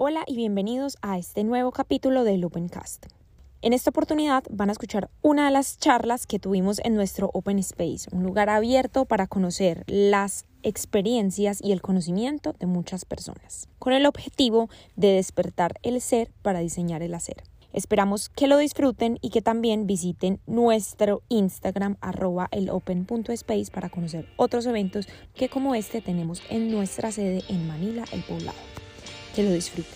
Hola y bienvenidos a este nuevo capítulo del Opencast. En esta oportunidad van a escuchar una de las charlas que tuvimos en nuestro Open Space, un lugar abierto para conocer las experiencias y el conocimiento de muchas personas, con el objetivo de despertar el ser para diseñar el hacer. Esperamos que lo disfruten y que también visiten nuestro Instagram arroba para conocer otros eventos que como este tenemos en nuestra sede en Manila, el poblado. Que lo disfruten.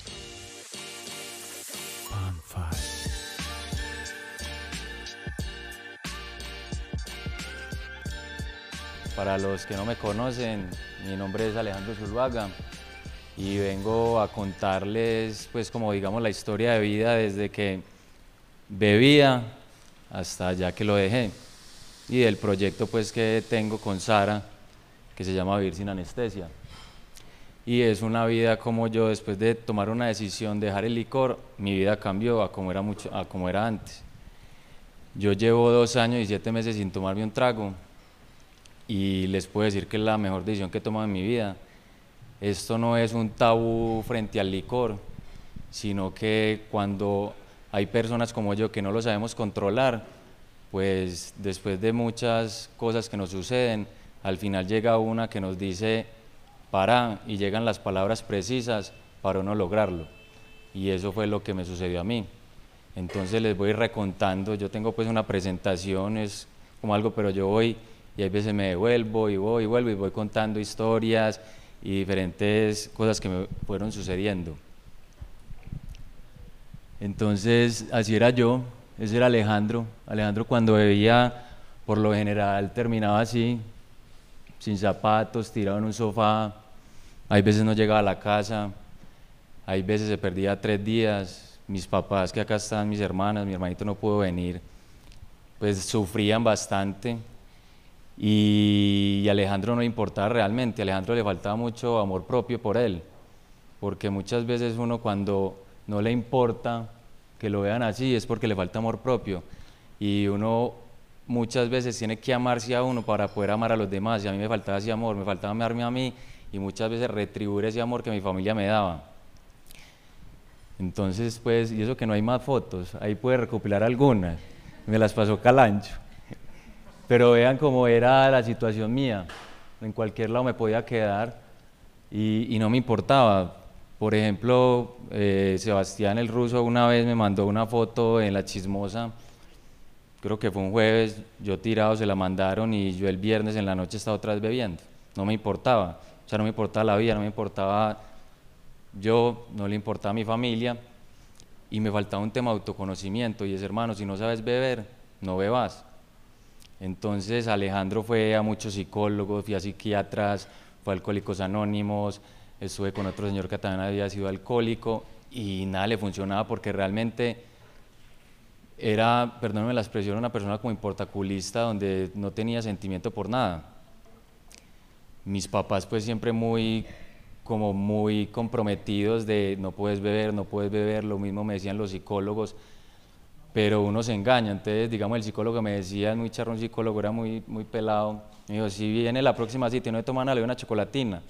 Para los que no me conocen, mi nombre es Alejandro Zuluaga y vengo a contarles pues como digamos la historia de vida desde que bebía hasta ya que lo dejé y del proyecto pues que tengo con Sara que se llama Vivir sin anestesia y es una vida como yo después de tomar una decisión de dejar el licor mi vida cambió a como era mucho a como era antes. Yo llevo dos años y siete meses sin tomarme un trago y les puedo decir que es la mejor decisión que he tomado en mi vida esto no es un tabú frente al licor, sino que cuando hay personas como yo que no lo sabemos controlar, pues después de muchas cosas que nos suceden, al final llega una que nos dice para y llegan las palabras precisas para no lograrlo. Y eso fue lo que me sucedió a mí. Entonces les voy recontando, yo tengo pues una presentación, es como algo, pero yo voy y a veces me devuelvo y voy y vuelvo y voy contando historias y diferentes cosas que me fueron sucediendo. Entonces, así era yo, ese era Alejandro. Alejandro cuando bebía, por lo general terminaba así, sin zapatos, tirado en un sofá. Hay veces no llegaba a la casa, hay veces se perdía tres días. Mis papás, que acá están, mis hermanas, mi hermanito no pudo venir, pues sufrían bastante y, Alejandro no importaba realmente, Alejandro le faltaba mucho amor propio por él, porque muchas veces uno cuando no le importa que lo vean así es porque le falta amor propio y uno muchas veces tiene que amarse a uno para poder amar a los demás y a mí me faltaba ese amor, me faltaba amarme a mí y muchas veces retribuir ese amor que mi familia me daba. Entonces, pues, y eso que no hay más fotos, ahí puede recopilar algunas, me las pasó Calancho. Pero vean cómo era la situación mía. En cualquier lado me podía quedar y, no me importaba. Por ejemplo, eh, Sebastián el ruso una vez me mandó una foto en la chismosa, creo que fue un jueves, yo tirado, se la mandaron y yo el viernes en la noche estaba otra vez bebiendo. No me importaba, o sea, no me importaba la vida, no me importaba yo, no le importaba mi familia y me faltaba un tema de autoconocimiento y es hermano, si no sabes beber, no bebas. Entonces Alejandro fue a muchos psicólogos, fui a psiquiatras, fue a Alcohólicos Anónimos, estuve con otro señor que también había sido alcohólico y nada le funcionaba porque realmente era, perdónenme la expresión, una persona como importaculista donde no tenía sentimiento por nada. Mis papás pues siempre muy como muy comprometidos de no puedes beber, no puedes beber, lo mismo me decían los psicólogos, pero uno se engaña. Entonces, digamos, el psicólogo me decía, muy charro, un psicólogo, era muy, muy pelado, me dijo, si viene la próxima cita y no he tomado nada, le doy una chocolatina.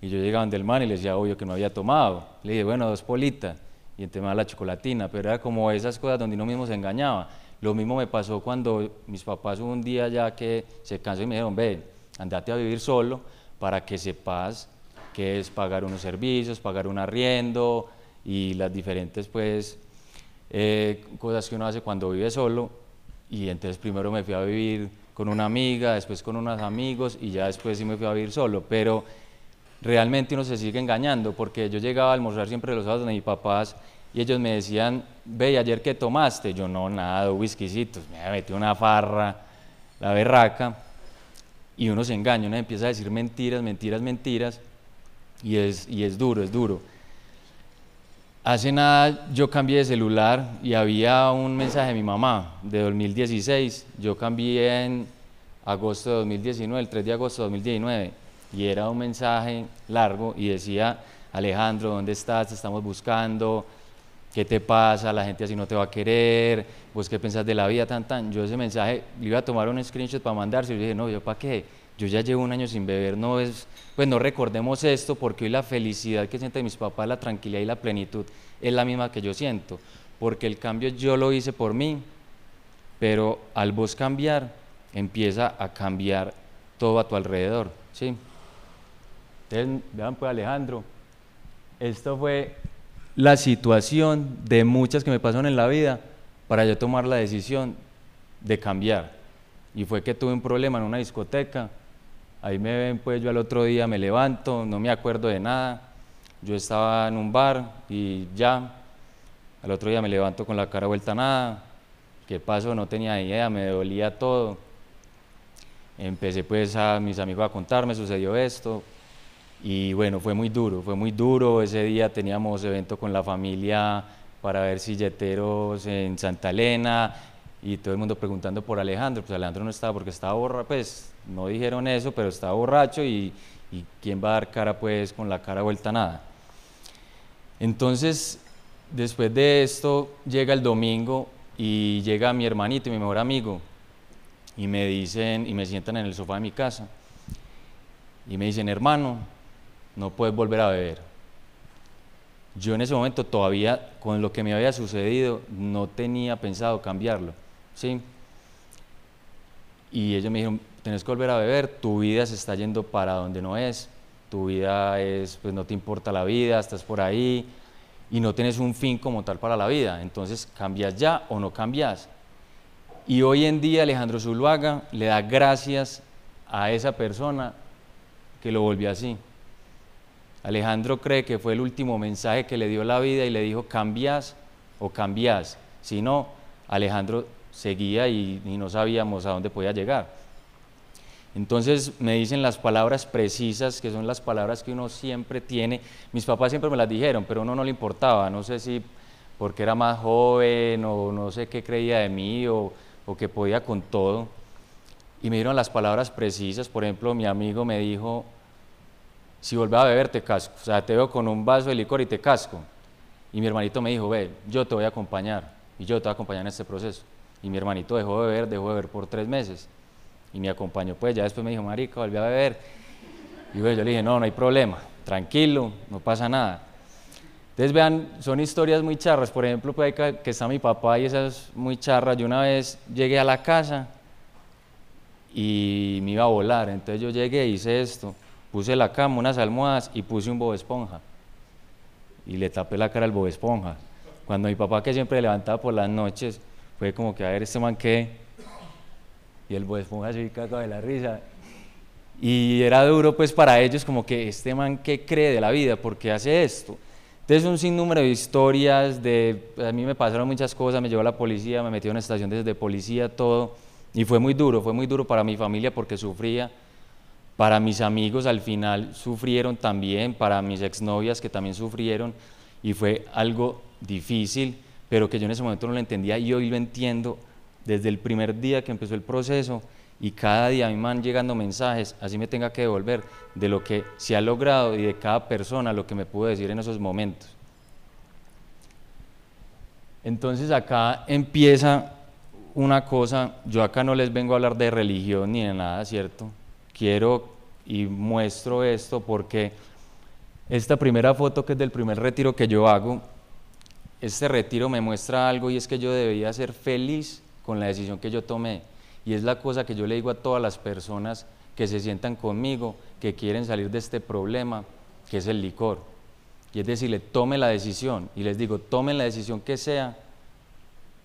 Y yo llegaba donde el man y le decía, obvio que no había tomado. Le dije, bueno, dos politas. Y entonces la chocolatina, pero era como esas cosas donde uno mismo se engañaba. Lo mismo me pasó cuando mis papás un día ya que se cansó y me dijeron, ve, andate a vivir solo para que sepas qué es pagar unos servicios, pagar un arriendo y las diferentes pues eh, cosas que uno hace cuando vive solo. Y entonces primero me fui a vivir con una amiga, después con unos amigos y ya después sí me fui a vivir solo, pero realmente uno se sigue engañando porque yo llegaba a almorzar siempre los sábados de mis papás y ellos me decían, ve, ayer qué tomaste? Yo no, nada, whiskycitos, me metí una farra, la berraca, y uno se engaña, uno empieza a decir mentiras, mentiras, mentiras, y es, y es duro, es duro. Hace nada yo cambié de celular y había un mensaje de mi mamá de 2016. Yo cambié en agosto de 2019, el 3 de agosto de 2019, y era un mensaje largo y decía, Alejandro, ¿dónde estás? Te estamos buscando, ¿qué te pasa? La gente así no te va a querer, ¿vos qué pensás de la vida? Tan, tan. Yo ese mensaje le iba a tomar un screenshot para mandarse yo dije, no, ¿yo para qué? yo ya llevo un año sin beber, no es, pues no recordemos esto porque hoy la felicidad que sienten mis papás, la tranquilidad y la plenitud es la misma que yo siento, porque el cambio yo lo hice por mí, pero al vos cambiar empieza a cambiar todo a tu alrededor, ¿sí? Entonces, vean pues Alejandro, esto fue la situación de muchas que me pasaron en la vida para yo tomar la decisión de cambiar. Y fue que tuve un problema en una discoteca, ahí me ven pues yo al otro día me levanto, no me acuerdo de nada, yo estaba en un bar y ya, al otro día me levanto con la cara vuelta a nada, qué pasó, no tenía idea, me dolía todo. Empecé pues a mis amigos a contarme, sucedió esto, y bueno, fue muy duro, fue muy duro. Ese día teníamos evento con la familia para ver silleteros en Santa Elena y todo el mundo preguntando por Alejandro. Pues Alejandro no estaba porque estaba borracho, pues no dijeron eso, pero estaba borracho y, y quién va a dar cara pues con la cara vuelta a nada. Entonces, después de esto, llega el domingo y llega mi hermanito, mi mejor amigo, y me dicen, y me sientan en el sofá de mi casa, y me dicen, hermano, no puedes volver a beber. Yo en ese momento todavía, con lo que me había sucedido, no tenía pensado cambiarlo, ¿sí? Y ellos me dijeron, tenés que volver a beber, tu vida se está yendo para donde no es, tu vida es, pues no te importa la vida, estás por ahí y no tienes un fin como tal para la vida, entonces cambias ya o no cambias. Y hoy en día Alejandro Zuluaga le da gracias a esa persona que lo volvió así. Alejandro cree que fue el último mensaje que le dio la vida y le dijo, cambias o cambias. Si no, Alejandro seguía y, no sabíamos a dónde podía llegar. Entonces me dicen las palabras precisas, que son las palabras que uno siempre tiene. Mis papás siempre me las dijeron, pero a uno no le importaba. No sé si porque era más joven o no sé qué creía de mí o, o que podía con todo. Y me dieron las palabras precisas. Por ejemplo, mi amigo me dijo, si vuelves a beber te casco, o sea, te veo con un vaso de licor y te casco. Y mi hermanito me dijo, ve, yo te voy a acompañar, y yo te voy a acompañar en este proceso. Y mi hermanito dejó de beber, dejó de beber por tres meses, y me acompañó, pues ya después me dijo, marica, volví a beber. Y yo le dije, no, no hay problema, tranquilo, no pasa nada. Entonces vean, son historias muy charras, por ejemplo, pues ahí que está mi papá y esas muy charras, yo una vez llegué a la casa y me iba a volar, entonces yo llegué hice esto, Puse la cama, unas almohadas y puse un bobo esponja. Y le tapé la cara al bobo esponja. Cuando mi papá, que siempre levantaba por las noches, fue como que a ver este man qué. Y el bobo esponja se cagado de la risa. Y era duro pues para ellos como que este man qué cree de la vida, ¿por qué hace esto? Entonces un sinnúmero de historias, de, a mí me pasaron muchas cosas, me llevó a la policía, me metió en una estación desde policía, todo. Y fue muy duro, fue muy duro para mi familia porque sufría para mis amigos al final sufrieron también, para mis exnovias que también sufrieron y fue algo difícil, pero que yo en ese momento no lo entendía y hoy lo entiendo desde el primer día que empezó el proceso y cada día a mí me van llegando mensajes, así me tenga que devolver de lo que se ha logrado y de cada persona lo que me pudo decir en esos momentos. Entonces acá empieza una cosa, yo acá no les vengo a hablar de religión ni de nada, ¿cierto? Quiero y muestro esto porque esta primera foto que es del primer retiro que yo hago, este retiro me muestra algo y es que yo debería ser feliz con la decisión que yo tomé. Y es la cosa que yo le digo a todas las personas que se sientan conmigo, que quieren salir de este problema, que es el licor. Y es decirle, tome la decisión. Y les digo, tomen la decisión que sea,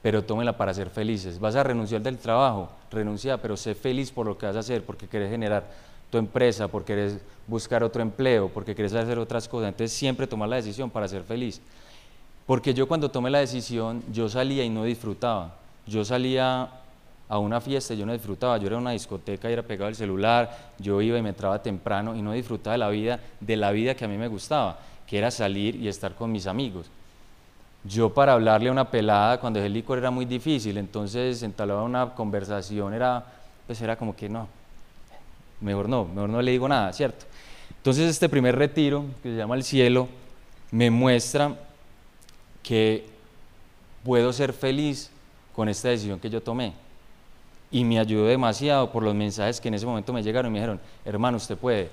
pero tómela para ser felices. Vas a renunciar del trabajo, renuncia, pero sé feliz por lo que vas a hacer, porque quieres generar tu empresa, porque quieres buscar otro empleo, porque quieres hacer otras cosas. Entonces siempre tomar la decisión para ser feliz. Porque yo cuando tomé la decisión, yo salía y no disfrutaba. Yo salía a una fiesta y no disfrutaba. Yo era en una discoteca y era pegado al celular, yo iba y me entraba temprano y no disfrutaba la vida, de la vida que a mí me gustaba, que era salir y estar con mis amigos. Yo para hablarle a una pelada cuando el licor era muy difícil, entonces entablaba una conversación, era, pues era como que no, mejor no, mejor no le digo nada, ¿cierto? Entonces este primer retiro, que se llama El Cielo, me muestra que puedo ser feliz con esta decisión que yo tomé. y me ayudó demasiado por los mensajes que en ese momento me llegaron y me dijeron, hermano, usted puede.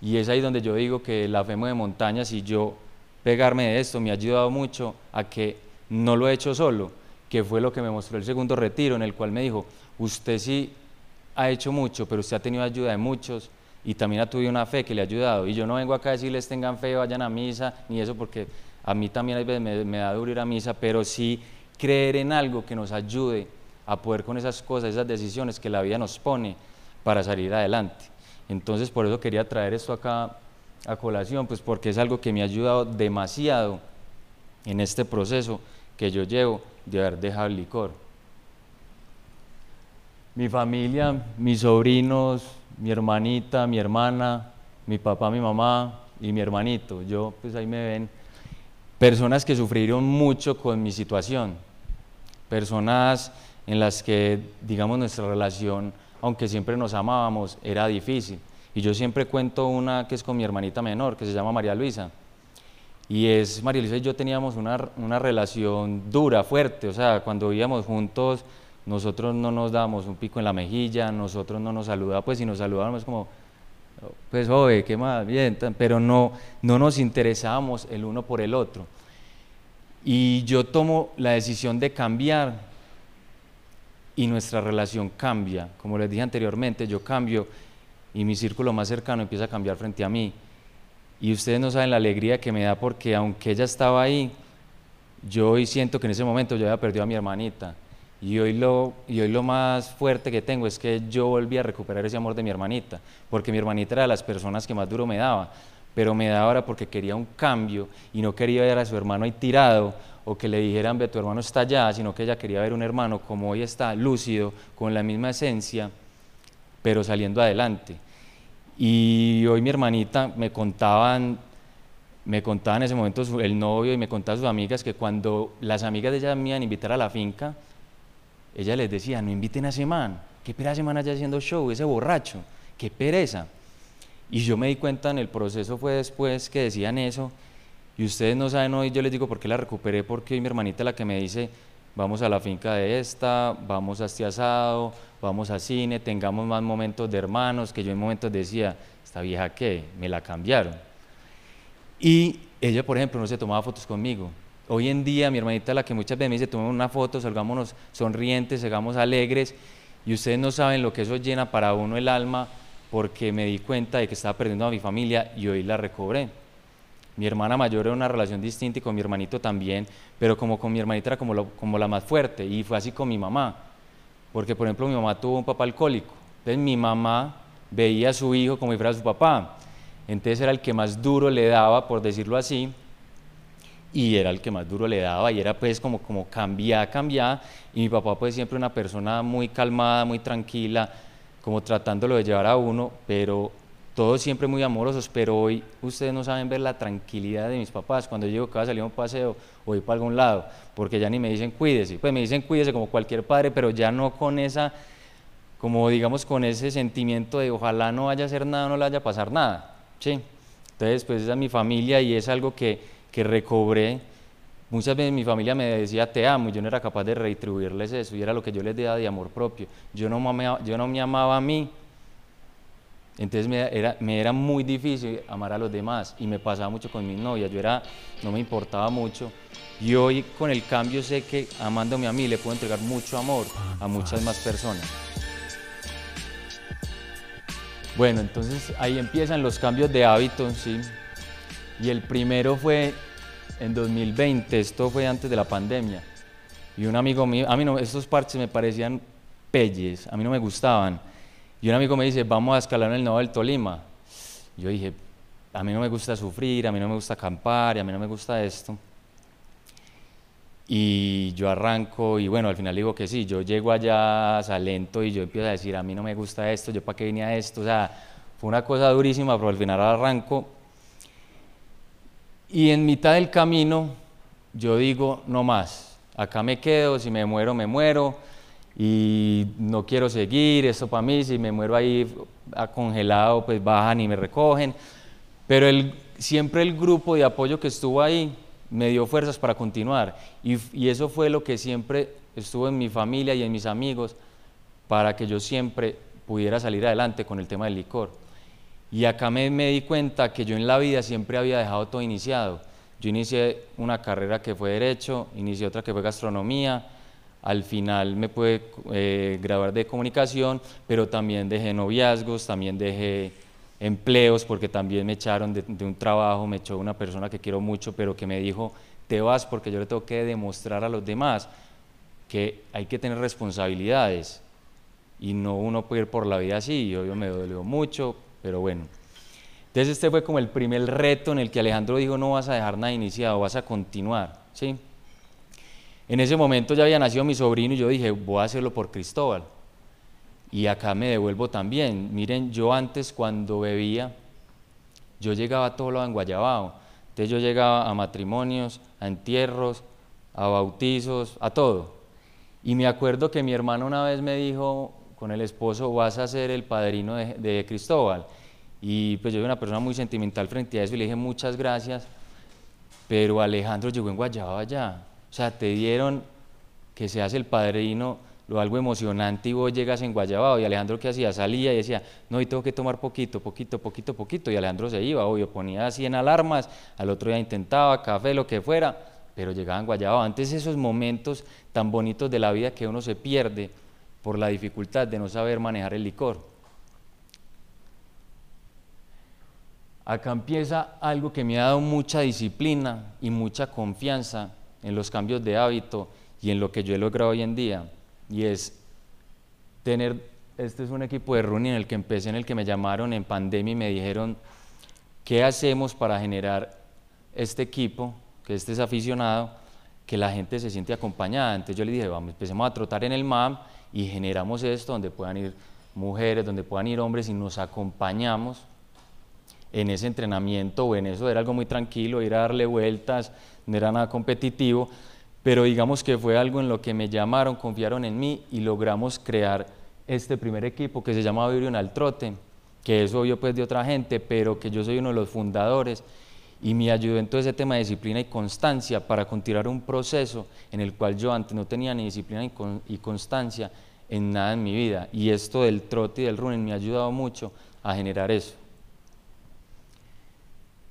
Y es ahí donde yo digo que la fe de montañas y yo pegarme de esto me ha ayudado mucho a que no lo he hecho solo, que fue lo que me mostró el segundo retiro, en el cual me dijo, usted sí ha hecho mucho, pero usted ha tenido ayuda de muchos y también ha tenido una fe que le ha ayudado. Y yo no vengo acá a decirles tengan fe, vayan a misa, ni eso, porque a mí también a veces me, me da duro ir a misa, pero sí creer en algo que nos ayude a poder con esas cosas, esas decisiones que la vida nos pone para salir adelante. Entonces por eso quería traer esto acá a colación, pues porque es algo que me ha ayudado demasiado en este proceso que yo llevo de haber dejado el licor. Mi familia, mis sobrinos, mi hermanita, mi hermana, mi papá, mi mamá y mi hermanito, yo pues ahí me ven, personas que sufrieron mucho con mi situación, personas en las que, digamos, nuestra relación, aunque siempre nos amábamos, era difícil. Y yo siempre cuento una que es con mi hermanita menor, que se llama María Luisa. Y es, María Luisa y yo teníamos una, una relación dura, fuerte, o sea, cuando vivíamos juntos, nosotros no nos dábamos un pico en la mejilla, nosotros no nos saludábamos, pues si nos saludábamos como, pues oye, qué más, bien, pero no, no nos interesábamos el uno por el otro. Y yo tomo la decisión de cambiar y nuestra relación cambia. Como les dije anteriormente, yo cambio y mi círculo más cercano empieza a cambiar frente a mí. Y ustedes no saben la alegría que me da porque aunque ella estaba ahí, yo hoy siento que en ese momento yo había perdido a mi hermanita. Y hoy, lo, y hoy lo más fuerte que tengo es que yo volví a recuperar ese amor de mi hermanita, porque mi hermanita era de las personas que más duro me daba, pero me daba ahora porque quería un cambio y no quería ver a su hermano ahí tirado o que le dijeran, ve, tu hermano está allá, sino que ella quería ver un hermano como hoy está, lúcido, con la misma esencia, pero saliendo adelante. Y hoy mi hermanita me contaban, me contaban en ese momento el novio y me contaban sus amigas que cuando las amigas de ella me iban a invitar a la finca, ella les decía, no inviten a ese man, qué pereza ese man allá haciendo show, ese borracho, qué pereza. Y yo me di cuenta en el proceso fue después que decían eso, y ustedes no saben hoy, yo les digo por qué la recuperé, porque hoy mi hermanita la que me dice, vamos a la finca de esta, vamos a este asado, vamos a cine, tengamos más momentos de hermanos, que yo en momentos decía, esta vieja qué, me la cambiaron. Y ella, por ejemplo, no se tomaba fotos conmigo. Hoy en día, mi hermanita, la que muchas veces me dice, tomemos una foto, salgámonos sonrientes, salgamos alegres, y ustedes no saben lo que eso llena para uno el alma, porque me di cuenta de que estaba perdiendo a mi familia y hoy la recobré. Mi hermana mayor era una relación distinta y con mi hermanito también, pero como con mi hermanita era como, como la más fuerte y fue así con mi mamá. Porque, por ejemplo, mi mamá tuvo un papá alcohólico. Entonces mi mamá veía a su hijo como si fuera su papá. Entonces era el que más duro le daba, por decirlo así, y era el que más duro le daba y era pues como, como cambiar, cambiar. Y mi papá pues siempre una persona muy calmada, muy tranquila, como tratándolo de llevar a uno, pero todos siempre muy amorosos, pero hoy ustedes no saben ver la tranquilidad de mis papás cuando yo digo que va a salir a un paseo o ir para algún lado, porque ya ni me dicen cuídese, pues me dicen cuídese como cualquier padre, pero ya no con esa, como digamos con ese sentimiento de ojalá no vaya a hacer nada, no le vaya a pasar nada, ¿sí? Entonces pues esa es mi familia y es algo que, que recobré. Muchas veces mi familia me decía te amo y yo no era capaz de retribuirles eso y era lo que yo les daba de amor propio. Yo no, yo no me amaba a mí entonces me era, me era muy difícil amar a los demás y me pasaba mucho con mis novias, yo era, no me importaba mucho. Y hoy con el cambio sé que amándome a mí le puedo entregar mucho amor a muchas más personas. Bueno, entonces ahí empiezan los cambios de hábitos, ¿sí? Y el primero fue en 2020, esto fue antes de la pandemia. Y un amigo mío, a mí no, estos parches me parecían pelles, a mí no me gustaban. Y un amigo me dice, vamos a escalar en el Nodo del Tolima. Yo dije, a mí no me gusta sufrir, a mí no me gusta acampar, y a mí no me gusta esto. Y yo arranco y bueno, al final digo que sí, yo llego allá Salento y yo empiezo a decir, a mí no me gusta esto, yo para qué vine a esto, o sea, fue una cosa durísima, pero al final arranco. Y en mitad del camino yo digo, no más, acá me quedo, si me muero, me muero, y no quiero seguir, esto para mí, si me muero ahí congelado, pues bajan y me recogen. Pero el, siempre el grupo de apoyo que estuvo ahí me dio fuerzas para continuar y, eso fue lo que siempre estuvo en mi familia y en mis amigos para que yo siempre pudiera salir adelante con el tema del licor. Y acá me, me di cuenta que yo en la vida siempre había dejado todo iniciado. Yo inicié una carrera que fue Derecho, inicié otra que fue Gastronomía, al final me pude eh, graduar de Comunicación, pero también dejé noviazgos, también dejé empleos, porque también me echaron de, de un trabajo, me echó una persona que quiero mucho, pero que me dijo, te vas porque yo le tengo que demostrar a los demás que hay que tener responsabilidades y no uno puede ir por la vida así, y obvio me dolió mucho, pero bueno. Entonces este fue como el primer reto en el que Alejandro dijo, no vas a dejar nada iniciado, vas a continuar, ¿sí? En ese momento ya había nacido mi sobrino y yo dije, voy a hacerlo por Cristóbal. Y acá me devuelvo también. Miren, yo antes cuando bebía, yo llegaba a todo lado en Guayabao. Entonces yo llegaba a matrimonios, a entierros, a bautizos, a todo. Y me acuerdo que mi hermano una vez me dijo con el esposo, vas a ser el padrino de, Cristóbal. Y pues yo soy una persona muy sentimental frente a eso y le dije muchas gracias, pero Alejandro llegó en Guayabao allá. O sea, te dieron que seas el padrino, lo algo emocionante y vos llegas en Guayabao y Alejandro qué hacía, salía y decía, no, y tengo que tomar poquito, poquito, poquito, poquito, y Alejandro se iba, obvio, ponía así en alarmas, al otro día intentaba, café, lo que fuera, pero llegaba en Guayabao. Antes esos momentos tan bonitos de la vida que uno se pierde por la dificultad de no saber manejar el licor. Acá empieza algo que me ha dado mucha disciplina y mucha confianza en los cambios de hábito y en lo que yo he logrado hoy en día. Y es tener, este es un equipo de running en el que empecé, en el que me llamaron en pandemia y me dijeron, ¿qué hacemos para generar este equipo, que este es aficionado, que la gente se siente acompañada? Entonces yo le dije, vamos, empecemos a trotar en el MAM y generamos esto donde puedan ir mujeres, donde puedan ir hombres y nos acompañamos en ese entrenamiento o en eso, era algo muy tranquilo, ir a darle vueltas, no era nada competitivo, pero digamos que fue algo en lo que me llamaron, confiaron en mí y logramos crear este primer equipo que se llama Vibrio al Trote, que es obvio pues de otra gente, pero que yo soy uno de los fundadores y me ayudó en todo ese tema de disciplina y constancia para continuar un proceso en el cual yo antes no tenía ni disciplina y constancia en nada en mi vida. Y esto del trote y del running me ha ayudado mucho a generar eso.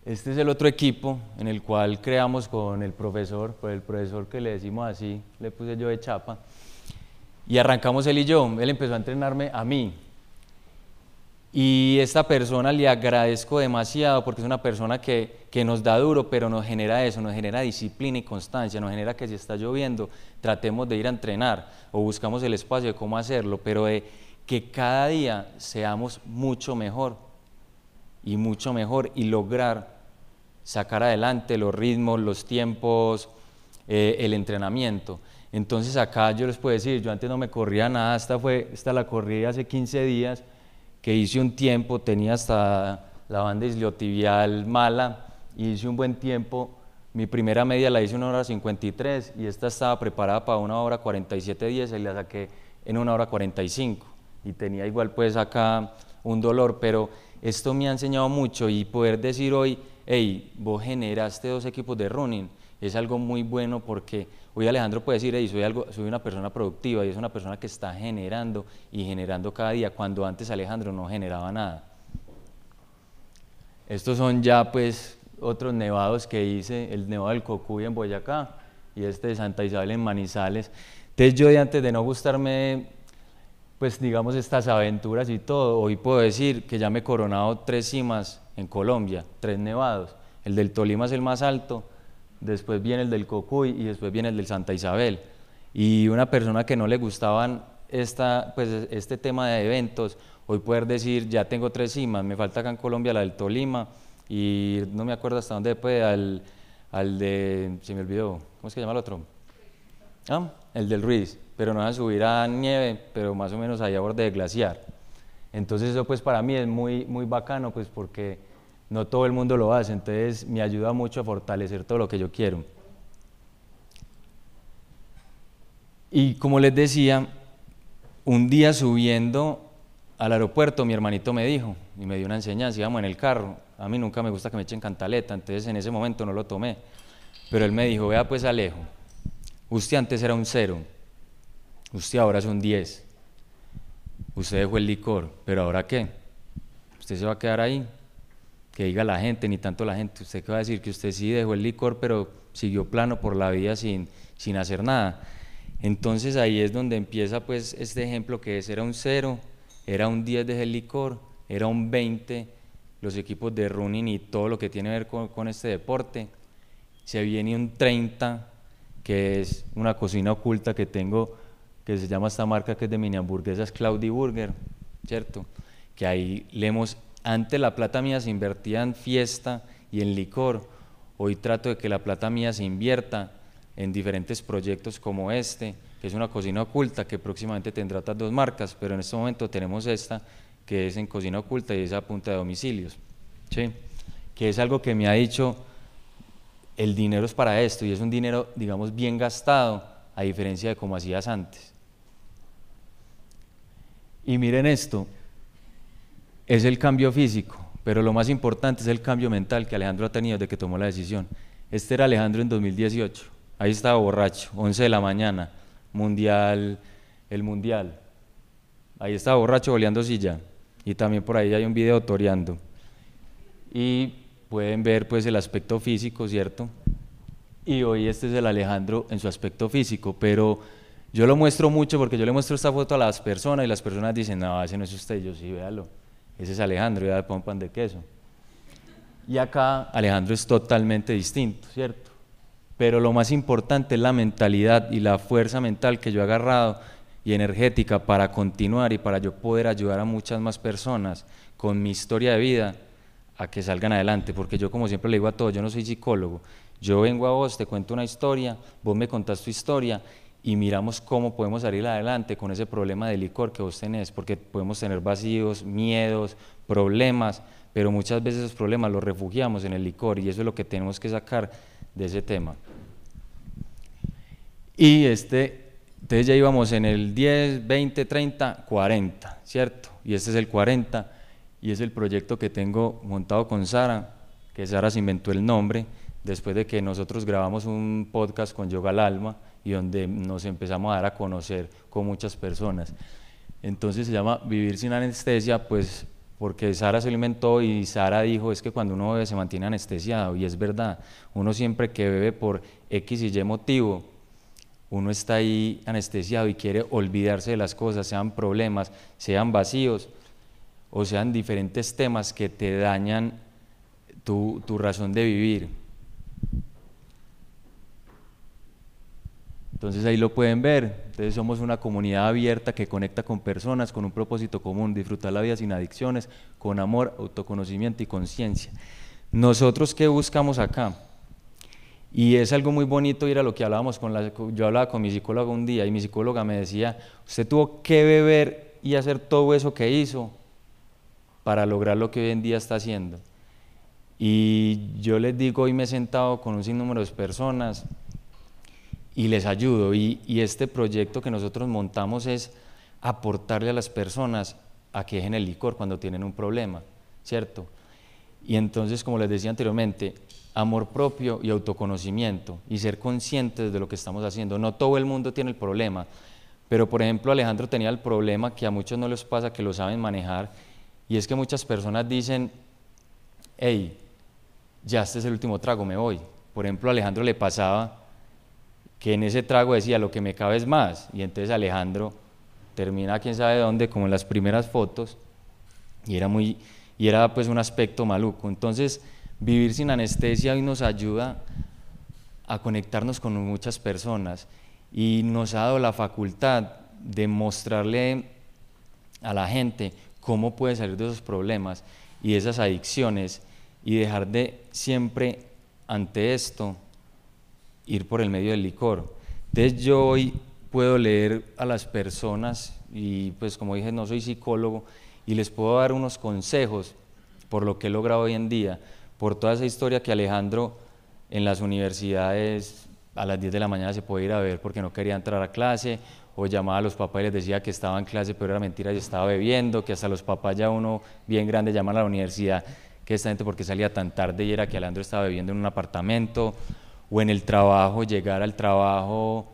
Este es el otro equipo en el cual creamos con el profesor, por el profesor que le decimos así, le puse yo de chapa, y arrancamos él y yo. Él empezó a entrenarme a mí. Y esta persona le agradezco demasiado porque es una persona que, que nos da duro, pero nos genera eso, nos genera disciplina y constancia, nos genera que si está lloviendo, tratemos de ir a entrenar o buscamos el espacio de cómo hacerlo, pero de que cada día seamos mucho mejor y mucho mejor y lograr sacar adelante los ritmos, los tiempos, eh, el entrenamiento. Entonces acá yo les puedo decir, yo antes no me corría nada, esta, fue, esta la corrí hace 15 días, que hice un tiempo, tenía hasta la banda islotibial mala, y hice un buen tiempo, mi primera media la hice en una hora 53 y esta estaba preparada para una hora 47 días y la saqué en una hora 45 y tenía igual pues acá un dolor, pero esto me ha enseñado mucho y poder decir hoy, hey, vos generaste dos equipos de running, es algo muy bueno porque hoy Alejandro puede decir, hey, soy, algo, soy una persona productiva y es una persona que está generando y generando cada día, cuando antes Alejandro no generaba nada. Estos son ya pues otros nevados que hice, el nevado del Cocuy en Boyacá y este de Santa Isabel en Manizales. Entonces yo antes de no gustarme pues digamos estas aventuras y todo, hoy puedo decir que ya me he coronado tres cimas en Colombia, tres nevados. El del Tolima es el más alto, después viene el del Cocuy y después viene el del Santa Isabel. Y una persona que no le gustaban esta, pues, este tema de eventos, hoy poder decir, ya tengo tres cimas, me falta acá en Colombia la del Tolima y no me acuerdo hasta dónde fue, al, al de, se me olvidó, ¿cómo es que se llama el otro? ¿Ah? El del Ruiz, pero no a subir a nieve, pero más o menos ahí a borde de glaciar. Entonces eso pues para mí es muy, muy bacano pues porque no todo el mundo lo hace, entonces me ayuda mucho a fortalecer todo lo que yo quiero. Y como les decía, un día subiendo al aeropuerto mi hermanito me dijo y me dio una enseñanza, íbamos en el carro, a mí nunca me gusta que me echen cantaleta, entonces en ese momento no lo tomé, pero él me dijo, vea pues Alejo, usted antes era un cero, usted ahora es un 10. usted dejó el licor, pero ahora qué? ¿Usted se va a quedar ahí? Que diga la gente, ni tanto la gente. ¿Usted qué va a decir? Que usted sí dejó el licor, pero siguió plano por la vida sin, sin hacer nada. Entonces ahí es donde empieza pues este ejemplo que es, era un 0, era un 10 de el licor, era un 20 los equipos de running y todo lo que tiene que ver con, con este deporte. Se viene un 30, que es una cocina oculta que tengo, que se llama esta marca que es de mini hamburguesas, Cloudy Burger, ¿cierto? Que ahí leemos, antes la plata mía se invertía en fiesta y en licor, hoy trato de que la plata mía se invierta en diferentes proyectos como este, que es una cocina oculta que próximamente tendrá otras dos marcas, pero en este momento tenemos esta, que es en cocina oculta y es a punta de domicilios, ¿sí? que es algo que me ha dicho el dinero es para esto y es un dinero, digamos, bien gastado, a diferencia de como hacías antes. Y miren esto, es el cambio físico, pero lo más importante es el cambio mental que Alejandro ha tenido desde que tomó la decisión. Este era Alejandro en 2018, ahí estaba borracho, 11 de la mañana, mundial, el mundial. Ahí estaba borracho boleando silla y también por ahí hay un video toreando. Y pueden ver pues el aspecto físico, ¿cierto? Y hoy este es el Alejandro en su aspecto físico, pero yo lo muestro mucho porque yo le muestro esta foto a las personas y las personas dicen, no, ese no es usted, yo sí, véalo, ese es Alejandro, ya de pan, pan de queso. Y acá Alejandro es totalmente distinto, ¿cierto? Pero lo más importante es la mentalidad y la fuerza mental que yo he agarrado y energética para continuar y para yo poder ayudar a muchas más personas con mi historia de vida a que salgan adelante, porque yo como siempre le digo a todos, yo no soy psicólogo, yo vengo a vos, te cuento una historia, vos me contás tu historia y miramos cómo podemos salir adelante con ese problema de licor que vos tenés, porque podemos tener vacíos, miedos, problemas, pero muchas veces esos problemas los refugiamos en el licor y eso es lo que tenemos que sacar de ese tema. Y este, entonces ya íbamos en el 10, 20, 30, 40, ¿cierto? Y este es el 40 y es el proyecto que tengo montado con Sara, que Sara se inventó el nombre después de que nosotros grabamos un podcast con Yoga al Alma y donde nos empezamos a dar a conocer con muchas personas. Entonces se llama Vivir sin anestesia, pues porque Sara se lo inventó y Sara dijo es que cuando uno bebe se mantiene anestesiado y es verdad, uno siempre que bebe por X y Y motivo, uno está ahí anestesiado y quiere olvidarse de las cosas, sean problemas, sean vacíos, o sean diferentes temas que te dañan tu, razón de vivir. Entonces ahí lo pueden ver. Entonces somos una comunidad abierta que conecta con personas con un propósito común, disfrutar la vida sin adicciones, con amor, autoconocimiento y conciencia. Nosotros qué buscamos acá? Y es algo muy bonito ir a lo que hablábamos con la, yo hablaba con mi psicóloga un día y mi psicóloga me decía, usted tuvo que beber y hacer todo eso que hizo para lograr lo que hoy en día está haciendo. Y yo les digo, hoy me he sentado con un sinnúmero de personas y les ayudo. Y, este proyecto que nosotros montamos es aportarle a las personas a que dejen el licor cuando tienen un problema, ¿cierto? Y entonces, como les decía anteriormente, amor propio y autoconocimiento y ser conscientes de lo que estamos haciendo. No todo el mundo tiene el problema, pero por ejemplo Alejandro tenía el problema que a muchos no les pasa, que lo saben manejar y es que muchas personas dicen, hey, ya este es el último trago, me voy. Por ejemplo, Alejandro le pasaba que en ese trago decía, lo que me cabe es más. Y entonces Alejandro termina quién sabe dónde, como en las primeras fotos, y era, muy, y era pues un aspecto maluco. Entonces, vivir sin anestesia hoy nos ayuda a conectarnos con muchas personas y nos ha dado la facultad de mostrarle a la gente cómo puede salir de esos problemas y esas adicciones y dejar de siempre ante esto ir por el medio del licor. Entonces yo hoy puedo leer a las personas y pues como dije no soy psicólogo y les puedo dar unos consejos por lo que he logrado hoy en día, por toda esa historia que Alejandro en las universidades a las 10 de la mañana se puede ir a ver porque no quería entrar a clase o llamaba a los papás y les decía que estaba en clase, pero era mentira, y estaba bebiendo, que hasta los papás ya uno bien grande llaman a la universidad, que esta gente porque salía tan tarde y era que Alejandro estaba bebiendo en un apartamento, o en el trabajo, llegar al trabajo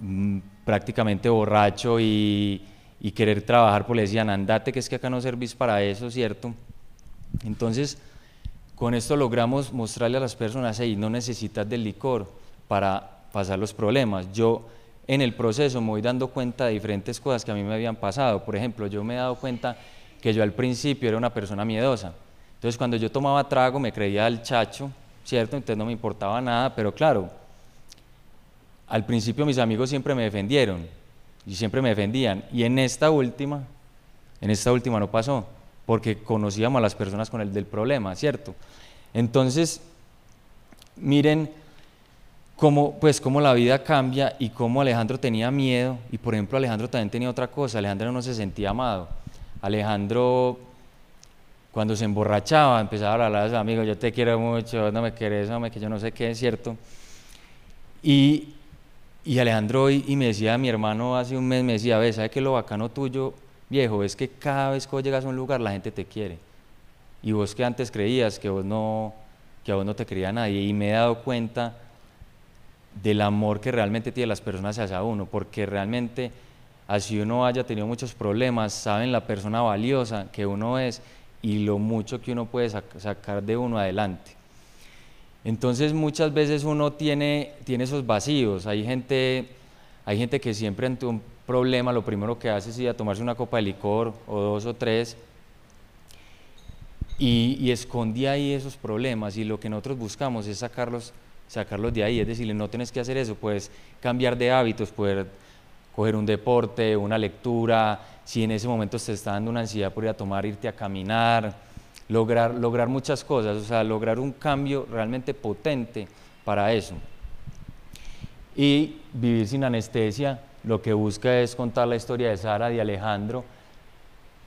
mm, prácticamente borracho y, y querer trabajar, pues le decían, andate, que es que acá no servís para eso, ¿cierto? Entonces, con esto logramos mostrarle a las personas, hey, no necesitas del licor para pasar los problemas. Yo en el proceso me voy dando cuenta de diferentes cosas que a mí me habían pasado. Por ejemplo, yo me he dado cuenta que yo al principio era una persona miedosa. Entonces, cuando yo tomaba trago, me creía el chacho, ¿cierto? Entonces no me importaba nada, pero claro, al principio mis amigos siempre me defendieron y siempre me defendían. Y en esta última, en esta última no pasó, porque conocíamos a las personas con el del problema, ¿cierto? Entonces, miren cómo, pues, cómo la vida cambia y cómo Alejandro tenía miedo. Y por ejemplo, Alejandro también tenía otra cosa, Alejandro no se sentía amado. Alejandro, cuando se emborrachaba, empezaba a hablar a sus amigos, yo te quiero mucho, no me quieres, hombre, que yo no sé qué es cierto. Y, y Alejandro y, y me decía, mi hermano hace un mes me decía, ves, ¿sabes qué lo bacano tuyo, viejo? Es que cada vez que vos llegas a un lugar la gente te quiere. Y vos que antes creías que vos no, que a vos no te quería nadie. Y me he dado cuenta del amor que realmente tienen las personas hacia uno, porque realmente así uno haya tenido muchos problemas, saben la persona valiosa que uno es y lo mucho que uno puede sacar de uno adelante. Entonces muchas veces uno tiene, tiene esos vacíos, hay gente, hay gente que siempre ante un problema lo primero que hace es ir a tomarse una copa de licor o dos o tres y, y esconde ahí esos problemas y lo que nosotros buscamos es sacarlos, sacarlos de ahí, es decir, no tienes que hacer eso, puedes cambiar de hábitos, poder coger un deporte, una lectura, si en ese momento te está dando una ansiedad por ir a tomar, irte a caminar, lograr, lograr muchas cosas, o sea, lograr un cambio realmente potente para eso. Y vivir sin anestesia, lo que busca es contar la historia de Sara, de Alejandro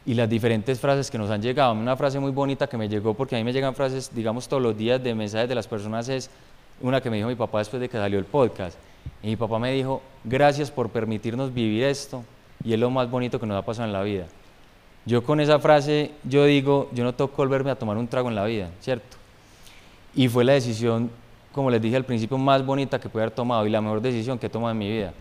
y las diferentes frases que nos han llegado. Una frase muy bonita que me llegó, porque a mí me llegan frases, digamos, todos los días de mensajes de las personas, es una que me dijo mi papá después de que salió el podcast. Y mi papá me dijo, gracias por permitirnos vivir esto y es lo más bonito que nos ha pasado en la vida. Yo con esa frase, yo digo, yo no que volverme a tomar un trago en la vida, ¿cierto? Y fue la decisión, como les dije al principio, más bonita que pude haber tomado y la mejor decisión que he tomado en mi vida.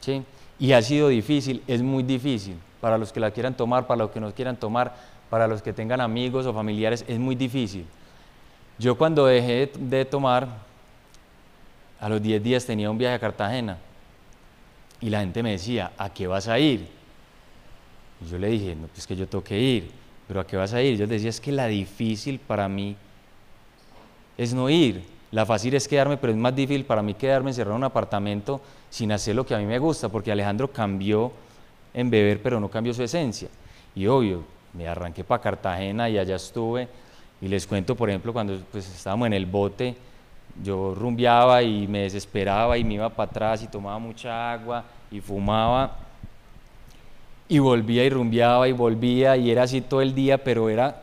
¿sí? Y ha sido difícil, es muy difícil. Para los que la quieran tomar, para los que no quieran tomar, para los que tengan amigos o familiares, es muy difícil. Yo cuando dejé de tomar, a los 10 días tenía un viaje a Cartagena y la gente me decía, ¿a qué vas a ir? Y yo le dije, no, pues que yo tengo que ir, pero ¿a qué vas a ir? Yo decía, es que la difícil para mí es no ir. La fácil es quedarme, pero es más difícil para mí quedarme encerrado en un apartamento sin hacer lo que a mí me gusta, porque Alejandro cambió en beber, pero no cambió su esencia. Y obvio, me arranqué para Cartagena y allá estuve. Y les cuento, por ejemplo, cuando pues, estábamos en el bote, yo rumbeaba y me desesperaba y me iba para atrás y tomaba mucha agua y fumaba y volvía y rumbeaba y volvía y era así todo el día, pero era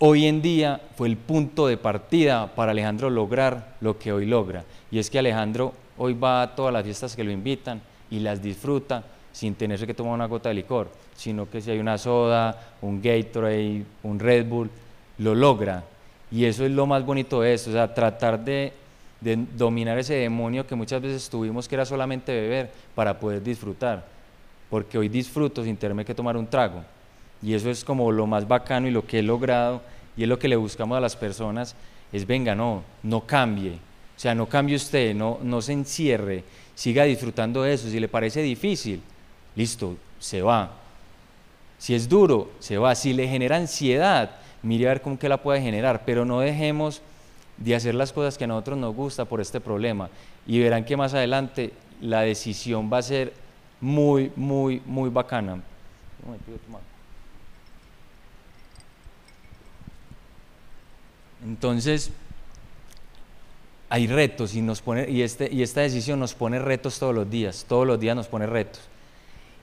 hoy en día fue el punto de partida para Alejandro lograr lo que hoy logra. Y es que Alejandro hoy va a todas las fiestas que lo invitan y las disfruta sin tenerse que tomar una gota de licor, sino que si hay una soda, un Gatorade, un Red Bull, lo logra y eso es lo más bonito de esto, o sea, tratar de, dominar ese demonio que muchas veces tuvimos que era solamente beber para poder disfrutar. Porque hoy disfruto sin tenerme que tomar un trago. Y eso es como lo más bacano y lo que he logrado y es lo que le buscamos a las personas, es venga, no, no cambie. O sea, no cambie usted, no, no se encierre, siga disfrutando de eso. Si le parece difícil, listo, se va. Si es duro, se va. Si le genera ansiedad, mire a ver cómo que la puede generar, pero no dejemos de hacer las cosas que a nosotros nos gusta por este problema. Y verán que más adelante la decisión va a ser muy, muy, muy bacana. Entonces, hay retos y, nos pone, este, y esta decisión nos pone retos todos los días, todos los días nos pone retos.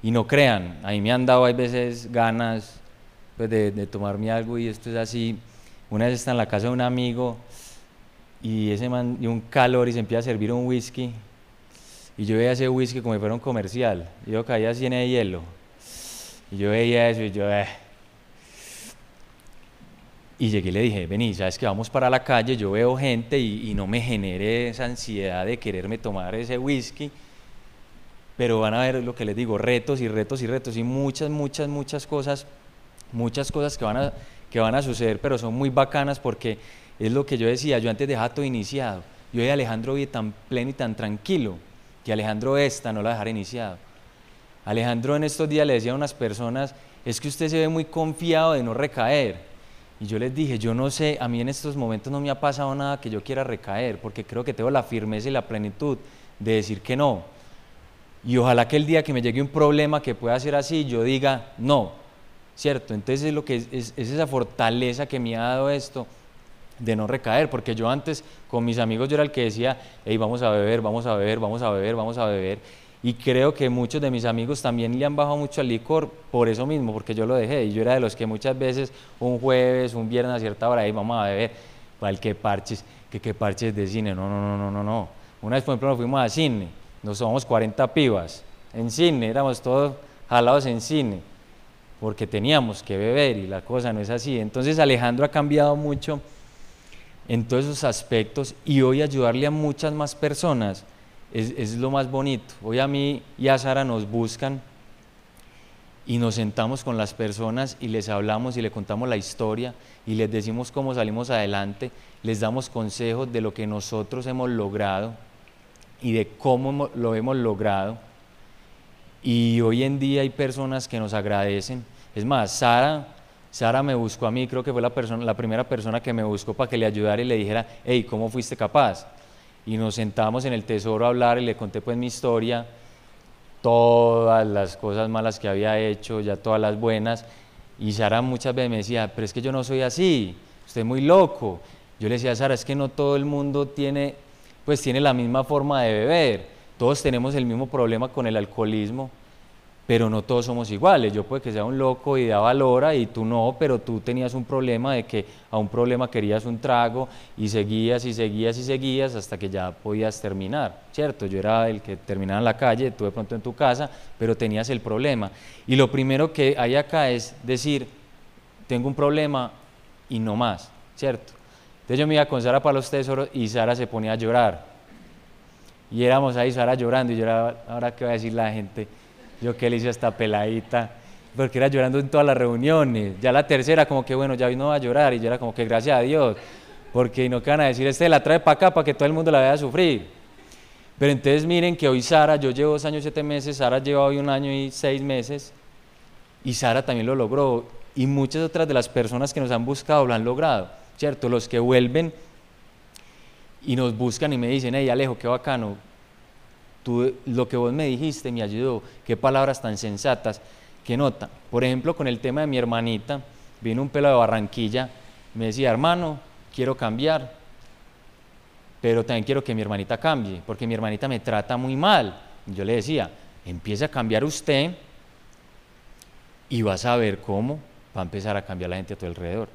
Y no crean, a mí me han dado hay veces ganas pues, de, tomarme algo y esto es así. Una vez está en la casa de un amigo y ese man y un calor y se empieza a servir un whisky. Y yo veía ese whisky como si fuera un comercial. Yo caía así en el hielo. Y yo veía eso y yo eh. y llegué y le dije vení sabes que vamos para la calle yo veo gente y, y no me genere esa ansiedad de quererme tomar ese whisky pero van a ver lo que les digo, retos y retos y retos y muchas, muchas, muchas cosas, muchas cosas que van a, que van a suceder, pero son muy bacanas porque es lo que yo decía, yo antes dejaba todo iniciado, yo y Alejandro vi tan pleno y tan tranquilo, que Alejandro esta no la dejara iniciado. Alejandro en estos días le decía a unas personas, es que usted se ve muy confiado de no recaer. Y yo les dije, yo no sé, a mí en estos momentos no me ha pasado nada que yo quiera recaer, porque creo que tengo la firmeza y la plenitud de decir que no. Y ojalá que el día que me llegue un problema que pueda ser así, yo diga no, ¿cierto? Entonces es, lo que es, esa fortaleza que me ha dado esto de no recaer, porque yo antes con mis amigos yo era el que decía, hey, vamos a beber, vamos a beber, vamos a beber, vamos a beber. Y creo que muchos de mis amigos también le han bajado mucho al licor por eso mismo, porque yo lo dejé. Y yo era de los que muchas veces un jueves, un viernes a cierta hora, ahí vamos a beber, cual que parches, que qué parches de cine. No, no, no, no, no, no. Una vez, por ejemplo, nos fuimos a cine nos somos 40 pibas en cine, éramos todos jalados en cine, porque teníamos que beber y la cosa no es así. Entonces Alejandro ha cambiado mucho en todos esos aspectos y hoy ayudarle a muchas más personas es, lo más bonito. Hoy a mí y a Sara nos buscan y nos sentamos con las personas y les hablamos y le contamos la historia y les decimos cómo salimos adelante, les damos consejos de lo que nosotros hemos logrado y de cómo lo hemos logrado. Y hoy en día hay personas que nos agradecen. Es más, Sara, Sara me buscó a mí, creo que fue la, persona, la primera persona que me buscó para que le ayudara y le dijera, hey, ¿cómo fuiste capaz? Y nos sentamos en el tesoro a hablar y le conté pues mi historia, todas las cosas malas que había hecho, ya todas las buenas. Y Sara muchas veces me decía, pero es que yo no soy así, usted es muy loco. Yo le decía, Sara, es que no todo el mundo tiene pues tiene la misma forma de beber. Todos tenemos el mismo problema con el alcoholismo, pero no todos somos iguales. Yo puede que sea un loco y da valora y tú no, pero tú tenías un problema de que a un problema querías un trago y seguías y seguías y seguías hasta que ya podías terminar, ¿cierto? Yo era el que terminaba en la calle, tú de pronto en tu casa, pero tenías el problema. Y lo primero que hay acá es decir, tengo un problema y no más, ¿cierto? Entonces yo me iba con Sara para los tesoros y Sara se ponía a llorar. Y éramos ahí, Sara llorando, y yo era, ahora qué va a decir la gente, yo qué le hice esta peladita, porque era llorando en todas las reuniones. Ya la tercera, como que bueno, ya vino a llorar, y yo era como que gracias a Dios, porque no que van a decir, este la trae para acá para que todo el mundo la vea sufrir. Pero entonces miren que hoy Sara, yo llevo dos años, siete meses, Sara lleva hoy un año y seis meses, y Sara también lo logró, y muchas otras de las personas que nos han buscado lo han logrado. ¿cierto? Los que vuelven y nos buscan y me dicen, hey Alejo, qué bacano, tú, lo que vos me dijiste me ayudó, qué palabras tan sensatas, qué nota. Por ejemplo, con el tema de mi hermanita, vino un pelo de Barranquilla, me decía, hermano, quiero cambiar, pero también quiero que mi hermanita cambie, porque mi hermanita me trata muy mal. yo le decía, empiece a cambiar usted y vas a ver cómo va a empezar a cambiar la gente a tu alrededor.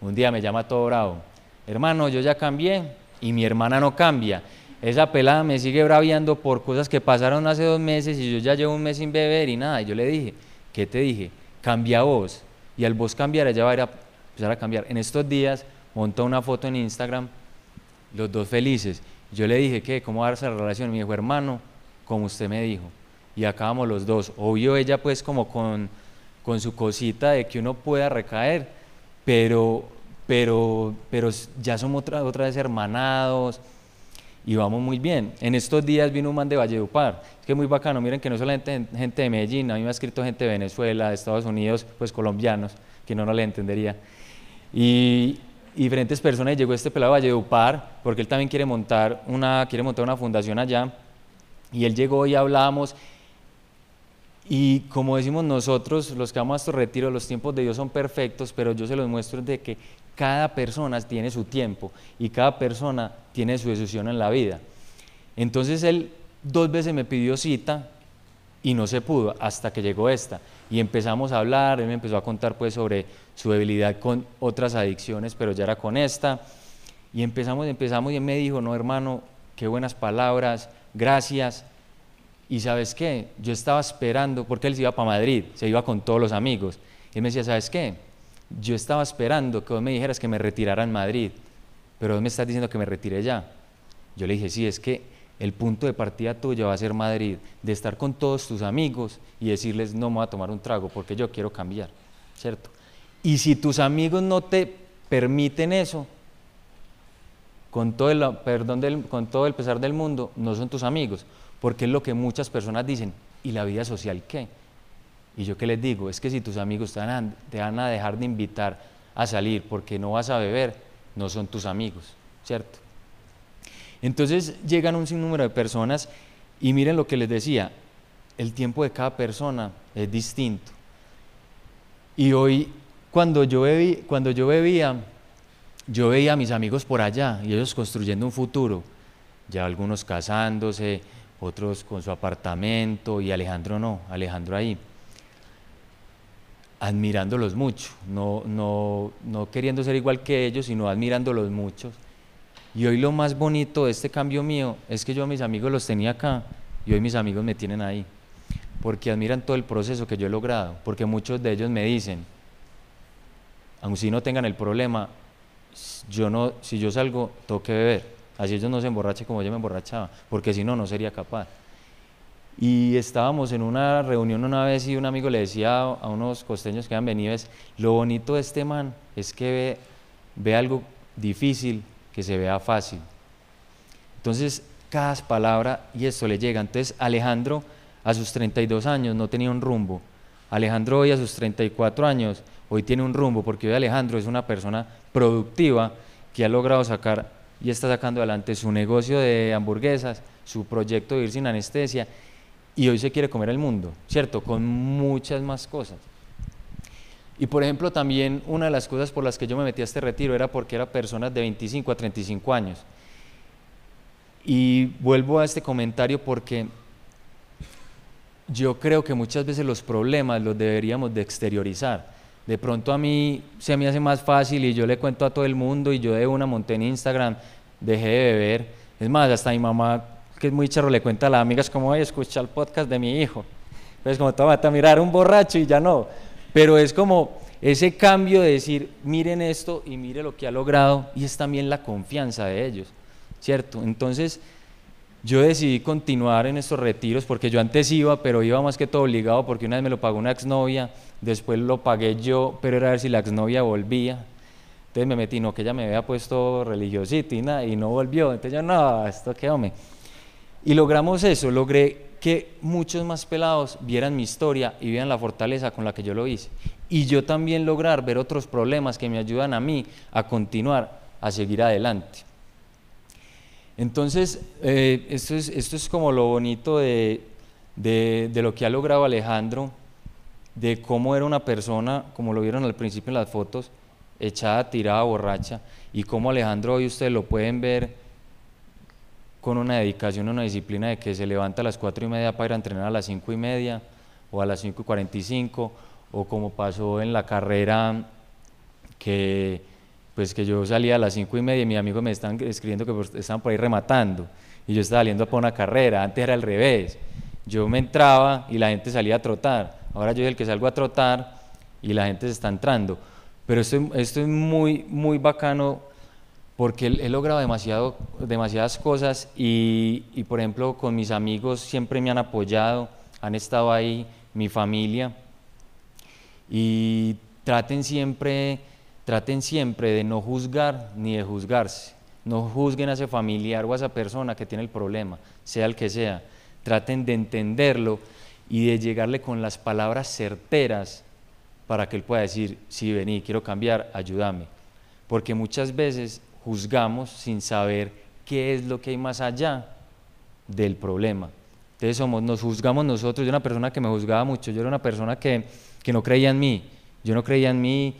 Un día me llama todo bravo, hermano, yo ya cambié y mi hermana no cambia. Esa pelada me sigue braviando por cosas que pasaron hace dos meses y yo ya llevo un mes sin beber y nada. Y yo le dije, ¿qué te dije? Cambia vos. Y al vos cambiar, ella va a, ir empezar a cambiar. En estos días montó una foto en Instagram, los dos felices. Yo le dije, ¿qué? ¿Cómo va a ser la relación? Me dijo, hermano, como usted me dijo. Y acabamos los dos. Obvio ella pues como con, con su cosita de que uno pueda recaer, pero, pero, pero ya somos otra, otra vez hermanados y vamos muy bien. En estos días vino un man de Valledupar, es que es muy bacano, miren que no solamente gente de Medellín, a mí me ha escrito gente de Venezuela, de Estados Unidos, pues colombianos, que no, no le entendería. Y, diferentes personas, llegó este pelado de Valledupar, porque él también quiere montar una, quiere montar una fundación allá, y él llegó y hablábamos, y como decimos nosotros, los que vamos a estos retiros, los tiempos de Dios son perfectos, pero yo se los muestro de que cada persona tiene su tiempo y cada persona tiene su decisión en la vida. Entonces él dos veces me pidió cita y no se pudo hasta que llegó esta. Y empezamos a hablar, él me empezó a contar pues sobre su debilidad con otras adicciones, pero ya era con esta. Y empezamos, empezamos y él me dijo, no hermano, qué buenas palabras, gracias y sabes qué, yo estaba esperando, porque él se iba para Madrid, se iba con todos los amigos. Y él me decía, ¿sabes qué? Yo estaba esperando que vos me dijeras que me retirara en Madrid, pero vos me estás diciendo que me retire ya. Yo le dije, sí, es que el punto de partida tuyo va a ser Madrid, de estar con todos tus amigos y decirles no me voy a tomar un trago porque yo quiero cambiar, ¿cierto? Y si tus amigos no te permiten eso, con todo el, perdón con todo el pesar del mundo, no son tus amigos, porque es lo que muchas personas dicen, ¿y la vida social qué? Y yo qué les digo, es que si tus amigos te van, te van a dejar de invitar a salir porque no vas a beber, no son tus amigos, ¿cierto? Entonces llegan un sinnúmero de personas y miren lo que les decía, el tiempo de cada persona es distinto. Y hoy, cuando yo, bebí, cuando yo bebía, yo veía a mis amigos por allá y ellos construyendo un futuro, ya algunos casándose, otros con su apartamento y Alejandro no, Alejandro ahí, admirándolos mucho, no, no, no queriendo ser igual que ellos, sino admirándolos mucho. Y hoy lo más bonito de este cambio mío es que yo a mis amigos los tenía acá y hoy mis amigos me tienen ahí, porque admiran todo el proceso que yo he logrado, porque muchos de ellos me dicen, aun si no tengan el problema, yo no, si yo salgo, tengo que beber. Así ellos no se emborrachen como yo me emborrachaba, porque si no, no sería capaz. Y estábamos en una reunión una vez y un amigo le decía a unos costeños que han venido, es, lo bonito de este man es que ve, ve algo difícil que se vea fácil. Entonces, cada palabra y esto le llega. Entonces, Alejandro a sus 32 años no tenía un rumbo. Alejandro hoy a sus 34 años, hoy tiene un rumbo, porque hoy Alejandro es una persona productiva que ha logrado sacar y está sacando adelante su negocio de hamburguesas, su proyecto de ir sin anestesia, y hoy se quiere comer el mundo, ¿cierto? Con muchas más cosas. Y por ejemplo, también una de las cosas por las que yo me metí a este retiro era porque era personas de 25 a 35 años. Y vuelvo a este comentario porque yo creo que muchas veces los problemas los deberíamos de exteriorizar de pronto a mí se me hace más fácil y yo le cuento a todo el mundo y yo de una monté en Instagram, dejé de beber. Es más, hasta mi mamá, que es muy charro, le cuenta a las amigas cómo voy a escuchar el podcast de mi hijo. Pues como te a mirar un borracho y ya no. Pero es como ese cambio de decir, miren esto y mire lo que ha logrado y es también la confianza de ellos, ¿cierto? Entonces, yo decidí continuar en estos retiros porque yo antes iba, pero iba más que todo obligado porque una vez me lo pagó una exnovia, después lo pagué yo, pero era a ver si la exnovia volvía. Entonces me metí, no, que ella me había puesto religiosito y, nada, y no volvió. Entonces yo, no, esto qué hombre. Y logramos eso, logré que muchos más pelados vieran mi historia y vieran la fortaleza con la que yo lo hice. Y yo también lograr ver otros problemas que me ayudan a mí a continuar, a seguir adelante. Entonces, eh, esto, es, esto es como lo bonito de, de, lo que ha logrado Alejandro, de cómo era una persona, como lo vieron al principio en las fotos, echada, tirada, borracha, y cómo Alejandro hoy ustedes lo pueden ver con una dedicación, una disciplina de que se levanta a las cuatro y media para ir a entrenar a las cinco y media o a las cinco y cuarenta y cinco, o como pasó en la carrera que pues que yo salía a las cinco y media y mis amigos me están escribiendo que estaban por ahí rematando. Y yo estaba saliendo por una carrera, antes era al revés, yo me entraba y la gente salía a trotar, ahora yo soy el que salgo a trotar y la gente se está entrando, pero esto, esto es muy, muy bacano porque he, logrado demasiado, demasiadas cosas y, y por ejemplo con mis amigos siempre me han apoyado, han estado ahí, mi familia. Y traten siempre Traten siempre de no juzgar ni de juzgarse. No juzguen a ese familiar o a esa persona que tiene el problema, sea el que sea. Traten de entenderlo y de llegarle con las palabras certeras para que él pueda decir, sí, vení, quiero cambiar, ayúdame. Porque muchas veces juzgamos sin saber qué es lo que hay más allá del problema. Entonces somos, nos juzgamos nosotros. Yo era una persona que me juzgaba mucho, yo era una persona que, que no creía en mí. Yo no creía en mí,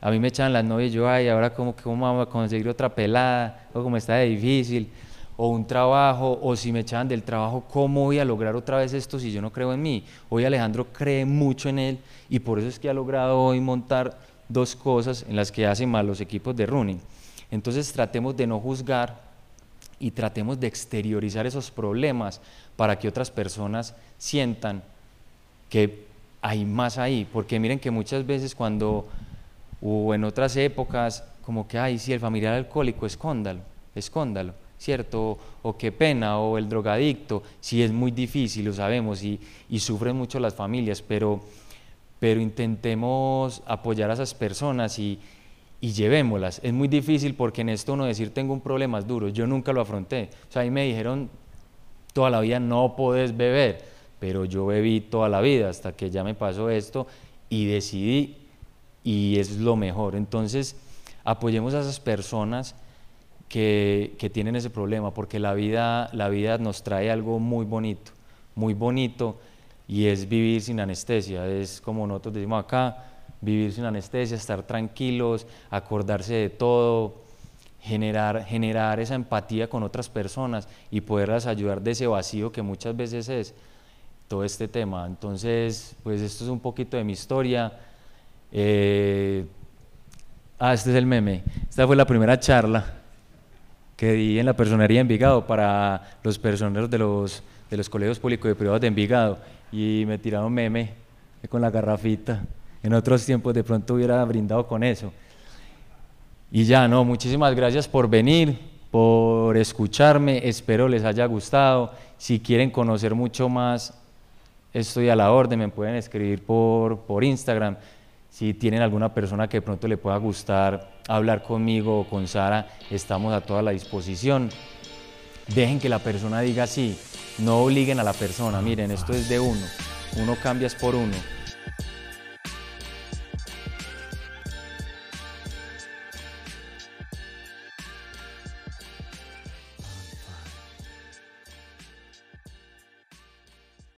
a mí me echaban las novias yo, ay, ahora cómo, cómo vamos a conseguir otra pelada, o cómo está de difícil, o un trabajo, o si me echaban del trabajo, ¿cómo voy a lograr otra vez esto si yo no creo en mí? Hoy Alejandro cree mucho en él y por eso es que ha logrado hoy montar dos cosas en las que hacen mal los equipos de running. Entonces tratemos de no juzgar y tratemos de exteriorizar esos problemas para que otras personas sientan que hay más ahí, porque miren que muchas veces cuando o en otras épocas, como que, ay, sí, el familiar alcohólico, escóndalo, escóndalo. ¿cierto? O, qué pena, o el drogadicto, sí es muy difícil, lo sabemos, y, y sufren mucho las familias, pero, pero intentemos apoyar a esas personas y, y llevémoslas. Es muy difícil porque en esto uno decir tengo un problema es duro, yo nunca lo afronté. O sea, ahí me dijeron toda la vida no puedes beber, pero yo bebí toda la vida hasta que ya me pasó esto y decidí y es lo mejor. Entonces, apoyemos a esas personas que, que, tienen ese problema, porque la vida, la vida nos trae algo muy bonito, muy bonito, y es vivir sin anestesia. Es como nosotros decimos acá, vivir sin anestesia, estar tranquilos, acordarse de todo, generar, generar esa empatía con otras personas y poderlas ayudar de ese vacío que muchas veces es todo este tema. Entonces, pues esto es un poquito de mi historia. Eh, ah, este es el meme. Esta fue la primera charla que di en la personería de Envigado para los personeros de los, de los colegios públicos y privados de Envigado y me tiraron meme con la garrafita. En otros tiempos de pronto hubiera brindado con eso. Y ya, no, muchísimas gracias por venir, por escucharme, espero les haya gustado. Si quieren conocer mucho más, estoy a la orden, me pueden escribir por, por Instagram. Si tienen alguna persona que de pronto le pueda gustar hablar conmigo o con Sara, estamos a toda la disposición. Dejen que la persona diga sí, no obliguen a la persona, miren, esto es de uno, uno cambia es por uno